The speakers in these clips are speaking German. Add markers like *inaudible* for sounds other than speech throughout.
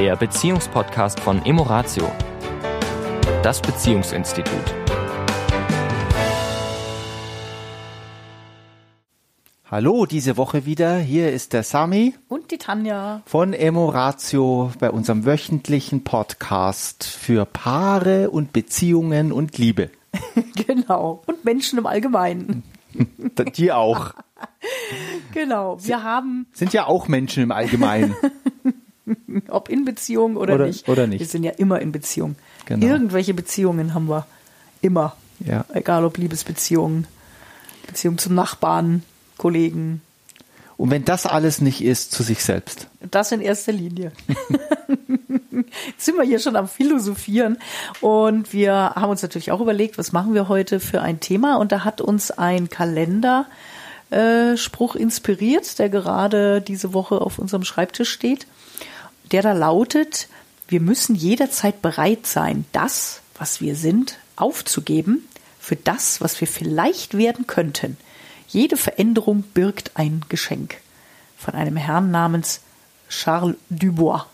der Beziehungspodcast von Emoratio, das Beziehungsinstitut. Hallo, diese Woche wieder. Hier ist der Sami Und die Tanja. von Emoratio bei unserem wöchentlichen Podcast für Paare und Beziehungen und Liebe. *laughs* Genau. Und Menschen im Allgemeinen. *laughs* Die auch. *laughs* Genau. Wir haben, Sind ja auch Menschen im Allgemeinen. *laughs* ob in Beziehung oder, Oder- nicht. oder nicht. Wir sind ja immer in Beziehung. Genau. Irgendwelche Beziehungen haben wir. Immer. Ja. Egal ob Liebesbeziehungen, Beziehung zum Nachbarn, Kollegen. Und wenn das alles nicht ist, zu sich selbst. Das in erster Linie. *laughs* Jetzt sind wir hier schon am Philosophieren und wir haben uns natürlich auch überlegt, was machen wir heute für ein Thema und da hat uns ein Kalenderspruch Spruch inspiriert, der gerade diese Woche auf unserem Schreibtisch steht, der da lautet, wir müssen jederzeit bereit sein, das, was wir sind, aufzugeben für das, was wir vielleicht werden könnten. Jede Veränderung birgt ein Geschenk von einem Herrn namens Charles Dubois.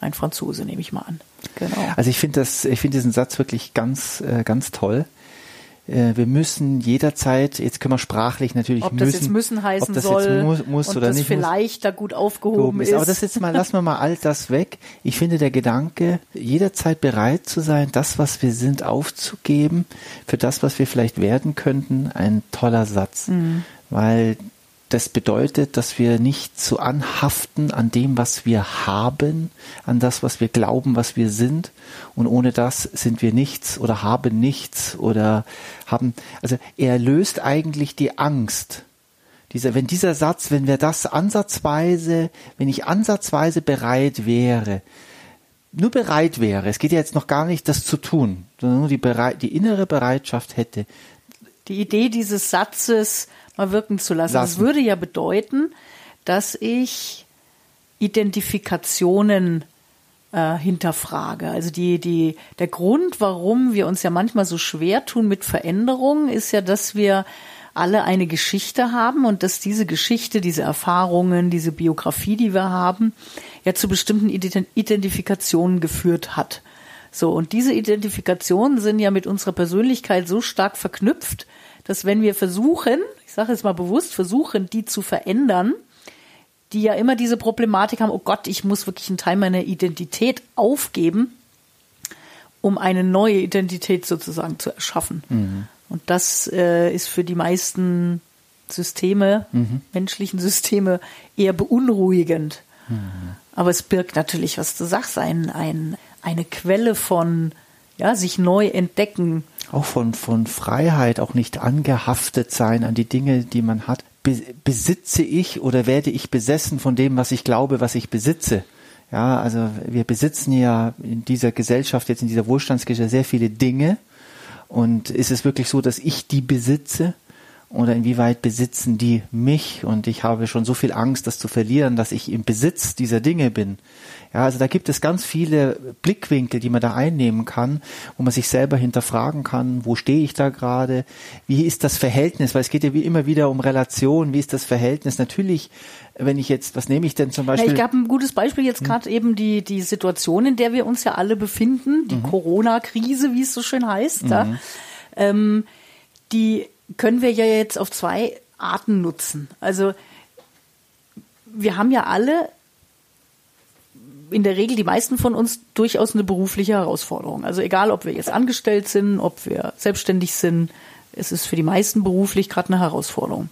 Ein Franzose, nehme ich mal an. Genau. Also ich finde das, diesen Satz wirklich ganz, äh, ganz toll. Äh, Wir müssen jederzeit, jetzt können wir sprachlich natürlich Ob müssen, das jetzt müssen heißen ob das soll jetzt muss, muss und oder das nicht muss. vielleicht da gut aufgehoben gehoben ist. ist. Aber das jetzt mal, lassen wir mal all das weg. Ich finde der Gedanke, jederzeit bereit zu sein, das, was wir sind, aufzugeben, für das, was wir vielleicht werden könnten, ein toller Satz. Mhm. Weil das bedeutet, dass wir nicht so anhaften an dem, was wir haben, an das, was wir glauben, was wir sind. Und ohne das sind wir nichts oder haben nichts oder haben, also er löst eigentlich die Angst. Dieser, wenn dieser Satz, wenn wir das ansatzweise, wenn ich ansatzweise bereit wäre, nur bereit wäre, es geht ja jetzt noch gar nicht, das zu tun, sondern nur die, bereit, die innere Bereitschaft hätte, die Idee dieses Satzes mal wirken zu lassen. Das Lassen. würde ja bedeuten, dass ich Identifikationen äh, hinterfrage. Also die, die, der Grund, warum wir uns ja manchmal so schwer tun mit Veränderungen, ist ja, dass wir alle eine Geschichte haben und dass diese Geschichte, diese Erfahrungen, diese Biografie, die wir haben, ja zu bestimmten Ident- Identifikationen geführt hat. So, und diese Identifikationen sind ja mit unserer Persönlichkeit so stark verknüpft, dass wenn wir versuchen, ich sage jetzt mal bewusst, versuchen, die zu verändern, die ja immer diese Problematik haben, oh Gott, ich muss wirklich einen Teil meiner Identität aufgeben, um eine neue Identität sozusagen zu erschaffen. Und das äh, ist für die meisten Systeme, menschlichen Systeme, eher beunruhigend. Aber es birgt natürlich, was du sagst, ein, ein, eine Quelle von ja, sich neu entdecken. Auch von, von Freiheit, auch nicht angehaftet sein an die Dinge, die man hat. Be besitze ich oder werde ich besessen von dem, was ich glaube, was ich besitze? Ja, also wir besitzen ja in dieser Gesellschaft, jetzt in dieser Wohlstandsgesellschaft sehr viele Dinge. Und ist es wirklich so, dass ich die besitze? Oder inwieweit besitzen die mich? Und ich habe schon so viel Angst, das zu verlieren, dass ich im Besitz dieser Dinge bin. Ja, also da gibt es ganz viele Blickwinkel, die man da einnehmen kann, wo man sich selber hinterfragen kann, wo stehe ich da gerade? Wie ist das Verhältnis? Weil es geht ja wie immer wieder um Relation. Wie ist das Verhältnis? Natürlich, wenn ich jetzt, was nehme ich denn zum Ja, Beispiel? ich gab ein gutes Beispiel jetzt gerade eben die, die Situation, in der wir uns ja alle befinden, die Corona-Krise, wie es so schön heißt. Ja. Ähm, die können wir ja jetzt auf zwei Arten nutzen. Also wir haben ja alle in der Regel die meisten von uns durchaus eine berufliche Herausforderung. Also egal, ob wir jetzt angestellt sind, ob wir selbstständig sind, es ist für die meisten beruflich gerade eine Herausforderung.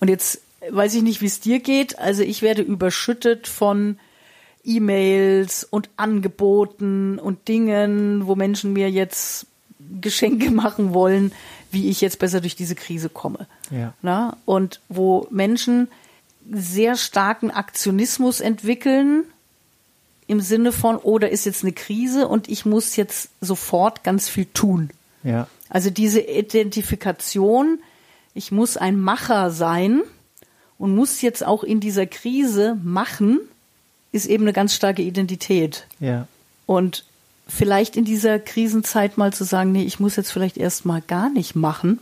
Und jetzt weiß ich nicht, wie es dir geht. Also ich werde überschüttet von E-Mails und Angeboten und Dingen, wo Menschen mir jetzt Geschenke *laughs* machen wollen, wie ich jetzt besser durch diese Krise komme. Ja. Na? Und wo Menschen sehr starken Aktionismus entwickeln im Sinne von, oh, da ist jetzt eine Krise und ich muss jetzt sofort ganz viel tun. ja. Also diese Identifikation, ich muss ein Macher sein und muss jetzt auch in dieser Krise machen, ist eben eine ganz starke Identität. Ja. Und vielleicht in dieser Krisenzeit mal zu sagen, nee, ich muss jetzt vielleicht erst mal gar nicht machen,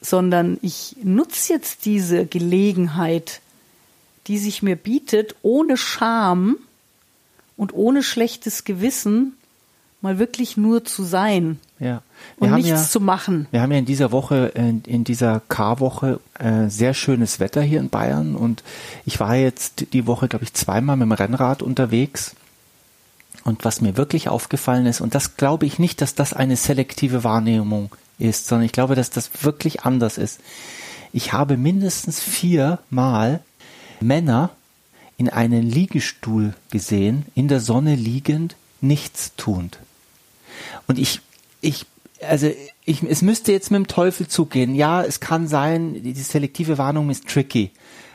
sondern ich nutze jetzt diese Gelegenheit, die sich mir bietet, ohne Scham und ohne schlechtes Gewissen mal wirklich nur zu sein Ja. Wir und haben nichts ja, zu machen. Wir haben ja in dieser Woche, in, in dieser Karwoche, äh, sehr schönes Wetter hier in Bayern und ich war jetzt die Woche, glaube ich, zweimal mit dem Rennrad unterwegs. Und was mir wirklich aufgefallen ist, und das glaube ich nicht, dass das eine selektive Wahrnehmung ist, sondern ich glaube, dass das wirklich anders ist. Ich habe mindestens viermal Männer in einen Liegestuhl gesehen, in der Sonne liegend, nichts tuend. Und ich, ich, also ich, es müsste jetzt mit dem Teufel zugehen. Ja, es kann sein, die, die selektive Warnung ist tricky.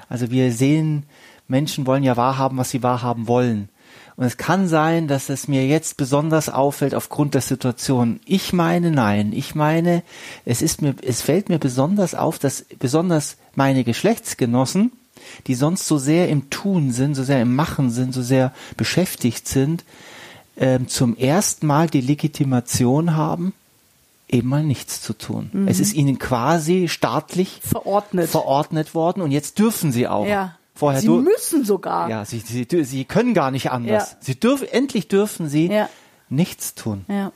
Also wir sehen, Menschen wollen ja wahrhaben, was sie wahrhaben wollen. Und es kann sein, dass es mir jetzt besonders auffällt aufgrund der Situation. Ich meine nein. Ich meine, es ist mir, es fällt mir besonders auf, dass besonders meine Geschlechtsgenossen, die sonst so sehr im Tun sind, so sehr im Machen sind, so sehr beschäftigt sind, ähm, zum ersten Mal die Legitimation haben, eben mal nichts zu tun. Mhm. Es ist ihnen quasi staatlich Verordnet. verordnet worden und jetzt dürfen sie auch. ja. Vorher Sie müssen sogar. ja, sie, sie, sie können gar nicht anders. Ja. Sie dürfen, endlich dürfen sie Ja. nichts tun. Ja.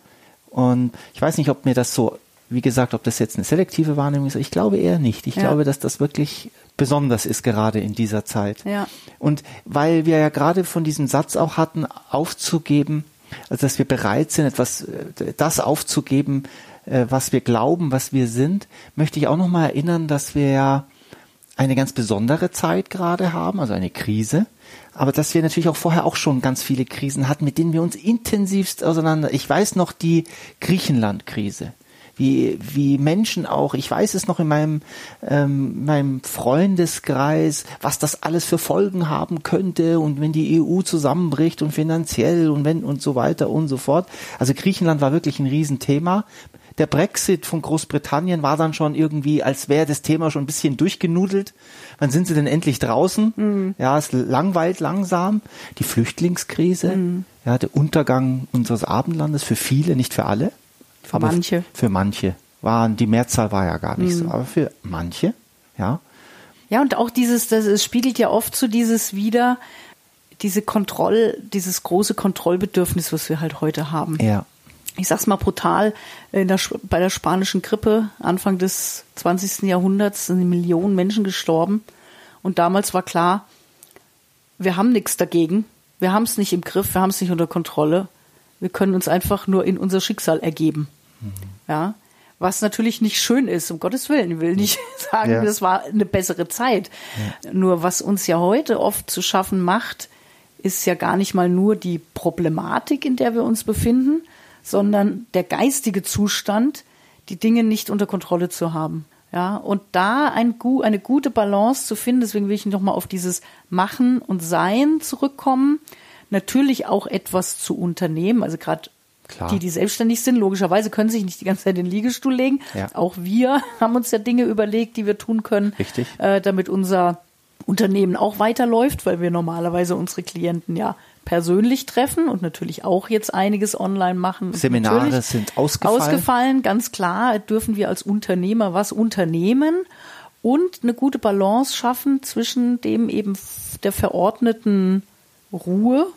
Und ich weiß nicht, ob mir das so, wie gesagt, ob das jetzt eine selektive Wahrnehmung ist. Ich glaube eher nicht. Ich glaube, dass das wirklich besonders ist, gerade in dieser Zeit. Ja. Und weil wir ja gerade von diesem Satz auch hatten, aufzugeben, also dass wir bereit sind, etwas, äh, das aufzugeben, äh, was wir glauben, was wir sind, möchte ich auch nochmal erinnern, dass wir ja eine ganz besondere Zeit gerade haben, also eine Krise, aber dass wir natürlich auch vorher auch schon ganz viele Krisen hatten, mit denen wir uns intensivst auseinander. Ich weiß noch die Griechenland-Krise, wie wie Menschen auch. Ich weiß es noch in meinem ähm, meinem Freundeskreis, was das alles für Folgen haben könnte und wenn die EU zusammenbricht und finanziell und wenn und so weiter und so fort. Also Griechenland war wirklich ein Riesenthema der Brexit von Großbritannien war dann schon irgendwie, als wäre das Thema schon ein bisschen durchgenudelt. Wann sind sie denn endlich draußen? Ja, es langweilt langsam. Die Flüchtlingskrise, ja, der Untergang unseres Abendlandes für viele, nicht für alle. Für manche. Für manche. Waren, die Mehrzahl war ja gar nicht so, aber für manche, ja. Ja, und auch dieses, das es spiegelt ja oft so dieses wieder, diese Kontroll, dieses große Kontrollbedürfnis, was wir halt heute haben. Ja. Ich sag's mal brutal, in der, bei der spanischen Grippe Anfang des 20. Jahrhunderts sind Millionen Menschen gestorben. Und damals war klar, wir haben nichts dagegen. Wir haben es nicht im Griff, wir haben es nicht unter Kontrolle. Wir können uns einfach nur in unser Schicksal ergeben. Ja. Was natürlich nicht schön ist, um Gottes Willen. Ich will nicht *laughs* sagen, Ja. das war eine bessere Zeit. Nur was uns ja heute oft zu schaffen macht, ist ja gar nicht mal nur die Problematik, in der wir uns befinden, sondern der geistige Zustand, die Dinge nicht unter Kontrolle zu haben. Ja, und da ein, eine gute Balance zu finden, deswegen will ich nochmal auf dieses Machen und Sein zurückkommen. Natürlich auch etwas zu unternehmen, also gerade Klar. die, die selbstständig sind, logischerweise können sich nicht die ganze Zeit in den Liegestuhl legen. Ja. Auch wir *laughs* haben uns ja Dinge überlegt, die wir tun können, äh, damit unser Unternehmen auch weiterläuft, weil wir normalerweise unsere Klienten ja persönlich treffen und natürlich auch jetzt einiges online machen. Seminare natürlich sind ausgefallen. Ausgefallen, ganz klar, dürfen wir als Unternehmer was unternehmen und eine gute Balance schaffen zwischen dem eben der verordneten Ruhe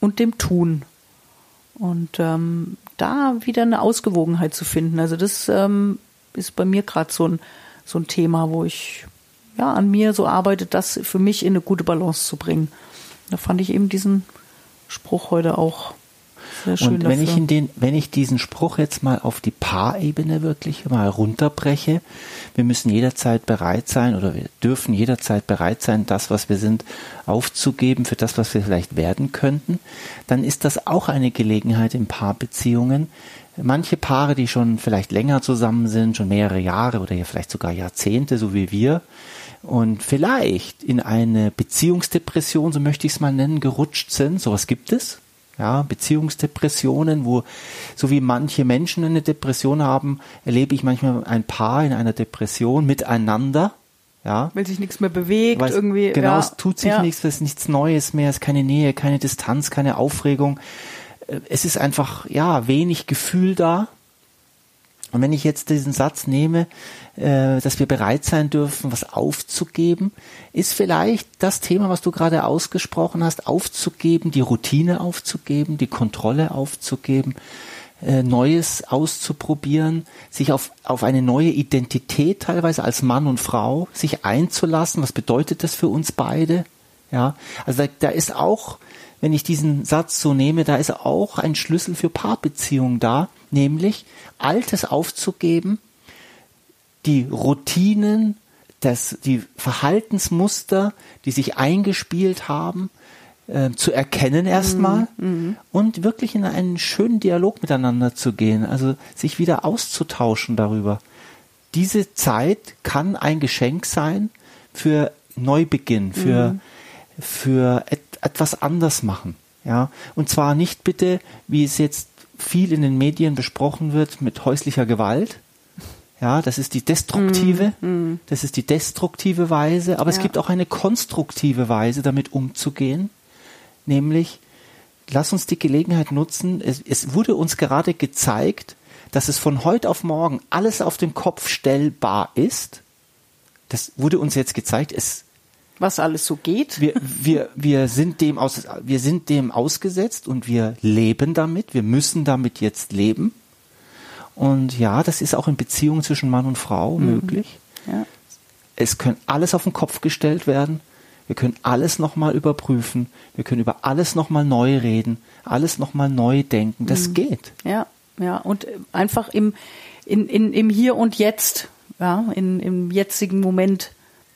und dem Tun. Und ähm, da wieder eine Ausgewogenheit zu finden. Also das ähm, ist bei mir gerade so ein, so ein Thema, wo ich ja an mir so arbeite, das für mich in eine gute Balance zu bringen. Da fand ich eben diesen Spruch heute auch sehr schön Und wenn dafür. ich in den, wenn ich diesen Spruch jetzt mal auf die Paarebene wirklich mal runterbreche, wir müssen jederzeit bereit sein oder wir dürfen jederzeit bereit sein, das, was wir sind, aufzugeben für das, was wir vielleicht werden könnten, dann ist das auch eine Gelegenheit in Paarbeziehungen. Manche Paare, die schon vielleicht länger zusammen sind, schon mehrere Jahre oder ja vielleicht sogar Jahrzehnte, so wie wir, und vielleicht in eine Beziehungsdepression, so möchte ich es mal nennen, gerutscht sind. Sowas gibt es. Ja, Beziehungsdepressionen, wo, so wie manche Menschen eine Depression haben, erlebe ich manchmal ein Paar in einer Depression miteinander. Ja, weil sich nichts mehr bewegt, weil irgendwie. Genau, ja, es tut sich ja. nichts, es ist nichts Neues mehr, es ist keine Nähe, keine Distanz, keine Aufregung. Äh, Es ist einfach, ja, wenig Gefühl da. Und wenn ich jetzt diesen Satz nehme, äh, dass wir bereit sein dürfen, was aufzugeben, ist vielleicht das Thema, was du gerade ausgesprochen hast, aufzugeben, die Routine aufzugeben, die Kontrolle aufzugeben, äh, Neues auszuprobieren, sich auf, auf eine neue Identität teilweise als Mann und Frau sich einzulassen. Was bedeutet das für uns beide? Ja, also da, da ist auch, wenn ich diesen Satz so nehme, da ist auch ein Schlüssel für Paarbeziehungen da, nämlich Altes aufzugeben, die Routinen, das, die Verhaltensmuster, die sich eingespielt haben, äh, zu erkennen erstmal mhm. und wirklich in einen schönen Dialog miteinander zu gehen, also sich wieder auszutauschen darüber. Diese Zeit kann ein Geschenk sein für Neubeginn, für, mhm. für et, etwas anders machen. Ja, und zwar nicht bitte, wie es jetzt viel in den Medien besprochen wird, mit häuslicher Gewalt, ja, das ist die destruktive, mm, mm. das ist die destruktive Weise, aber ja. es gibt auch eine konstruktive Weise, damit umzugehen, nämlich lass uns die Gelegenheit nutzen. Es, es wurde uns gerade gezeigt, dass es von heute auf morgen alles auf den Kopf stellbar ist. Das wurde uns jetzt gezeigt. Es was alles so geht. Wir, wir, wir, sind dem aus, wir sind dem ausgesetzt und wir leben damit. Wir müssen damit jetzt leben. Und ja, das ist auch in Beziehungen zwischen Mann und Frau mhm. möglich. Ja. Es können alles auf den Kopf gestellt werden. Wir können alles nochmal überprüfen. Wir können über alles nochmal neu reden, alles nochmal neu denken. Das mhm. geht. Ja, ja. Und einfach im, in, in, im Hier und Jetzt, ja, in, im jetzigen Moment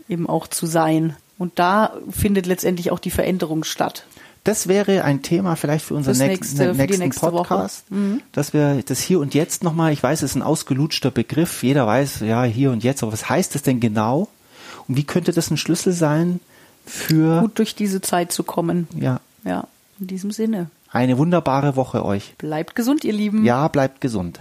eben auch zu sein. Und da findet letztendlich auch die Veränderung statt. Das wäre ein Thema vielleicht für unseren nächste, nächsten, nächsten Podcast, mhm. dass wir das Hier und Jetzt nochmal, ich weiß, es ist ein ausgelutschter Begriff, jeder weiß, ja, Hier und Jetzt, aber was heißt das denn genau? Und wie könnte das ein Schlüssel sein für... Gut durch diese Zeit zu kommen. Ja. Ja, in diesem Sinne. Eine wunderbare Woche euch. Bleibt gesund, ihr Lieben. Ja, bleibt gesund.